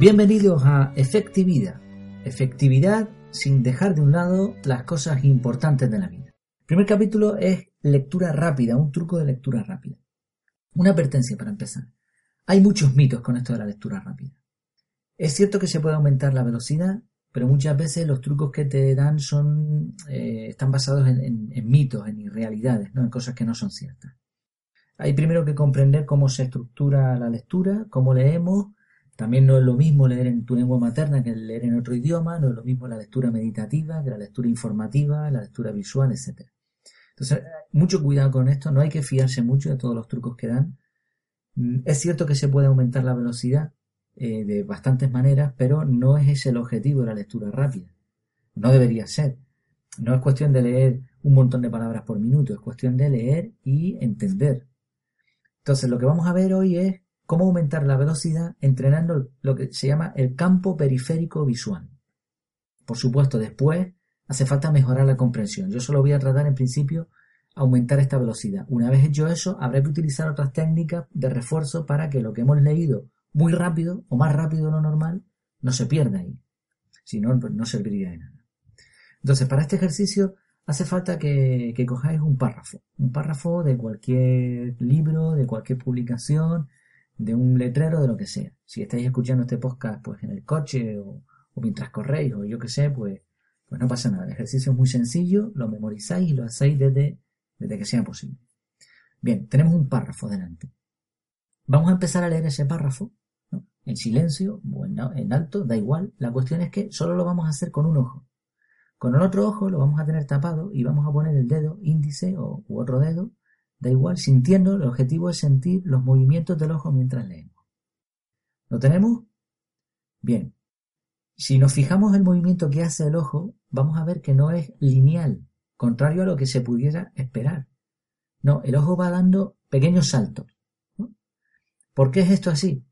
Bienvenidos a Efectividad. Efectividad sin dejar de un lado las cosas importantes de la vida. El primer capítulo es lectura rápida, un truco de lectura rápida. Una advertencia para empezar. Hay muchos mitos con esto de la lectura rápida. Es cierto que se puede aumentar la velocidad, pero muchas veces los trucos que te dan son eh, están basados en, mitos, en irrealidades, ¿no? en cosas que no son ciertas. Hay primero que comprender cómo se estructura la lectura, cómo leemos. También no es lo mismo leer en tu lengua materna que leer en otro idioma, no es lo mismo la lectura meditativa que la lectura informativa, la lectura visual, etc. Entonces, mucho cuidado con esto, no hay que fiarse mucho de todos los trucos que dan. Mm, es cierto que se puede aumentar la velocidad eh, de bastantes maneras, pero no es ese el objetivo de la lectura rápida. No debería ser. No es cuestión de leer un montón de palabras por minuto, es cuestión de leer y entender. Entonces, lo que vamos a ver hoy es cómo aumentar la velocidad entrenando lo que se llama el campo periférico visual. Por supuesto, después hace falta mejorar la comprensión. Yo solo voy a tratar en principio aumentar esta velocidad. Una vez hecho eso, habrá que utilizar otras técnicas de refuerzo para que lo que hemos leído muy rápido o más rápido de lo normal no se pierda ahí. Si no, pues no serviría de nada. Entonces, para este ejercicio hace falta que, que cojáis un párrafo. Un párrafo de cualquier libro, de cualquier publicación, de un letrero, de lo que sea. Si estáis escuchando este podcast pues en el coche o, mientras corréis o yo que sé, pues pues no pasa nada. El ejercicio es muy sencillo, lo memorizáis y lo hacéis desde, desde que sea posible. Bien, tenemos un párrafo delante. Vamos a empezar a leer ese párrafo, en silencio o en, alto, da igual. La cuestión es que solo lo vamos a hacer con un ojo. Con el otro ojo lo vamos a tener tapado y vamos a poner el dedo índice u otro dedo, da igual, sintiendo, el objetivo es sentir los movimientos del ojo mientras leemos. ¿Lo tenemos? Bien, si nos fijamos el movimiento que hace el ojo, vamos a ver que no es lineal, contrario a lo que se pudiera esperar. No, el ojo va dando pequeños saltos. ¿Por qué es esto así?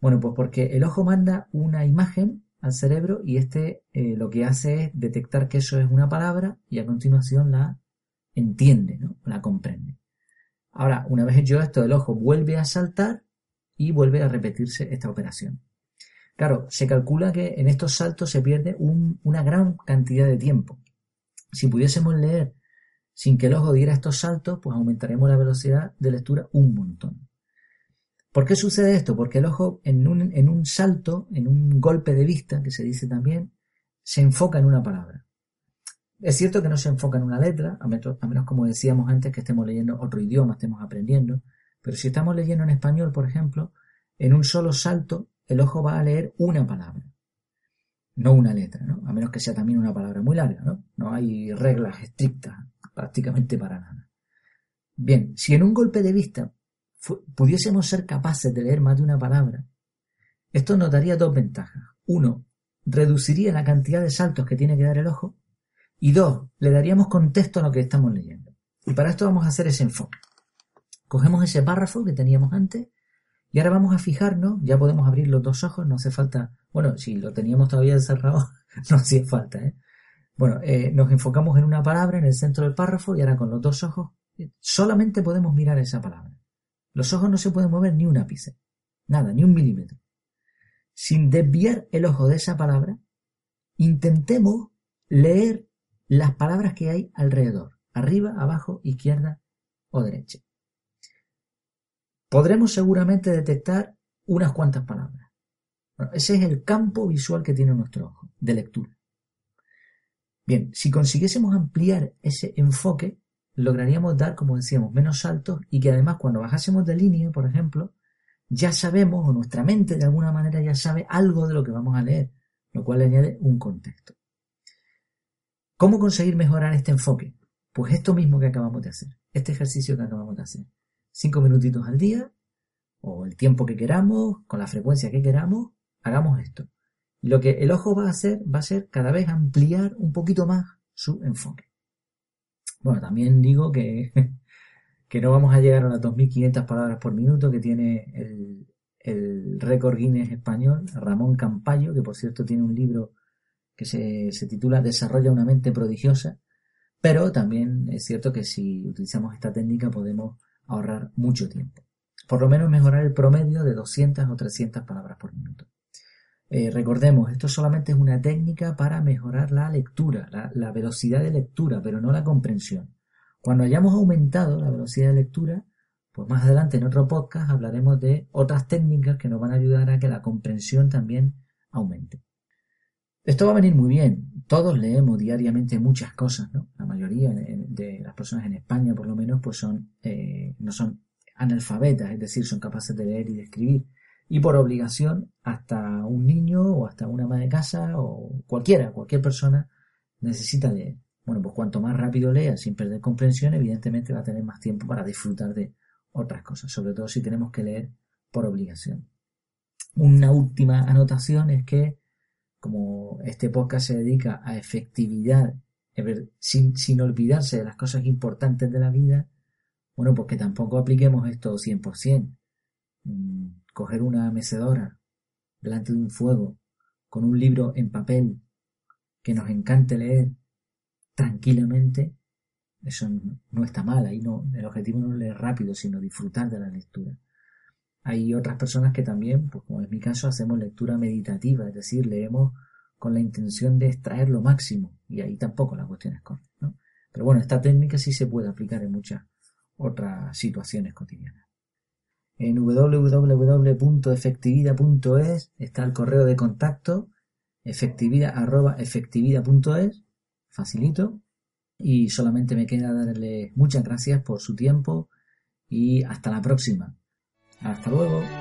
Bueno, pues porque el ojo manda una imagen al cerebro y este eh, lo que hace es detectar que eso es una palabra y a continuación la entiende, ¿no? la comprende. Ahora, una vez hecho esto, el ojo vuelve a saltar y vuelve a repetirse esta operación. Claro, se calcula que en estos saltos se pierde una gran cantidad de tiempo. Si pudiésemos leer sin que el ojo diera estos saltos, pues aumentaremos la velocidad de lectura un montón. ¿Por qué sucede esto? Porque el ojo en un, en un salto, en un golpe de vista, que se dice también, se enfoca en una palabra. Es cierto que no se enfoca en una letra, a menos, como decíamos antes que estemos leyendo otro idioma, estemos aprendiendo, pero si estamos leyendo en español, por ejemplo, en un solo salto el ojo va a leer una palabra, no una letra, ¿no? A menos que sea también una palabra muy larga, ¿no? No hay reglas estrictas prácticamente para nada. Bien, si en un golpe de vista pudiésemos ser capaces de leer más de una palabra, esto nos daría dos ventajas. Uno, reduciría la cantidad de saltos que tiene que dar el ojo. Y dos, le daríamos contexto a lo que estamos leyendo. Y para esto vamos a hacer ese enfoque. Cogemos ese párrafo que teníamos antes y ahora vamos a fijarnos, ya podemos abrir los dos ojos, no hace falta, bueno, si lo teníamos todavía cerrado, no hacía falta, ¿eh? Bueno, eh, nos enfocamos en una palabra en el centro del párrafo y ahora con los dos ojos eh, solamente podemos mirar esa palabra. Los ojos no se pueden mover ni un ápice, nada, ni un milímetro. Sin desviar el ojo de esa palabra, intentemos leer las palabras que hay alrededor, arriba, abajo, izquierda o derecha podremos seguramente detectar unas cuantas palabras. ese es el campo visual que tiene nuestro ojo de lectura. Bien, si consiguiésemos ampliar ese enfoque, lograríamos dar, como decíamos, menos saltos y que además cuando bajásemos de línea, por ejemplo, ya sabemos o nuestra mente de alguna manera ya sabe algo de lo que vamos a leer, lo cual añade un contexto. ¿Cómo conseguir mejorar este enfoque? Pues esto mismo que acabamos de hacer, este ejercicio que acabamos de hacer cinco minutitos al día, o el tiempo que queramos, con la frecuencia que queramos, hagamos esto. Lo que el ojo va a hacer va a ser cada vez ampliar un poquito más su enfoque. Bueno, también digo que, que no vamos a llegar a las 2.500 palabras por minuto que tiene el, el récord Guinness español, Ramón Campayo, que por cierto tiene un libro que se, se titula Desarrolla una mente prodigiosa, pero también es cierto que si utilizamos esta técnica podemos ahorrar mucho tiempo. Por lo menos mejorar el promedio de 200 o 300 palabras por minuto. Eh, recordemos, esto solamente es una técnica para mejorar la lectura, la, velocidad de lectura, pero no la comprensión. Cuando hayamos aumentado la velocidad de lectura, pues más adelante en otro podcast hablaremos de otras técnicas que nos van a ayudar a que la comprensión también aumente. Esto va a venir muy bien. Todos leemos diariamente muchas cosas, ¿no? La mayoría de las personas en España, por lo menos, pues son, eh, no son analfabetas, es decir, son capaces de leer y de escribir y por obligación hasta un niño o hasta una ama de casa o cualquiera, cualquier persona necesita leer. Bueno, pues cuanto más rápido lea sin perder comprensión, evidentemente va a tener más tiempo para disfrutar de otras cosas, sobre todo si tenemos que leer por obligación. Una última anotación es que como este podcast se dedica a efectividad, sin, olvidarse de las cosas importantes de la vida, bueno, pues que tampoco apliquemos esto 100% coger una mecedora delante de un fuego, con un libro en papel que nos encante leer tranquilamente, eso no está mal, ahí no, el objetivo no es leer rápido, sino disfrutar de la lectura. Hay otras personas que también, pues como es mi caso, hacemos lectura meditativa, es decir, leemos con la intención de extraer lo máximo, y ahí tampoco la cuestión es corta. ¿no? Pero bueno, esta técnica sí se puede aplicar en muchas otras situaciones cotidianas. En www.efectividad.es está el correo de contacto efectividad.efectividad.es, facilito. Y solamente me queda darles muchas gracias por su tiempo y hasta la próxima. Hasta luego.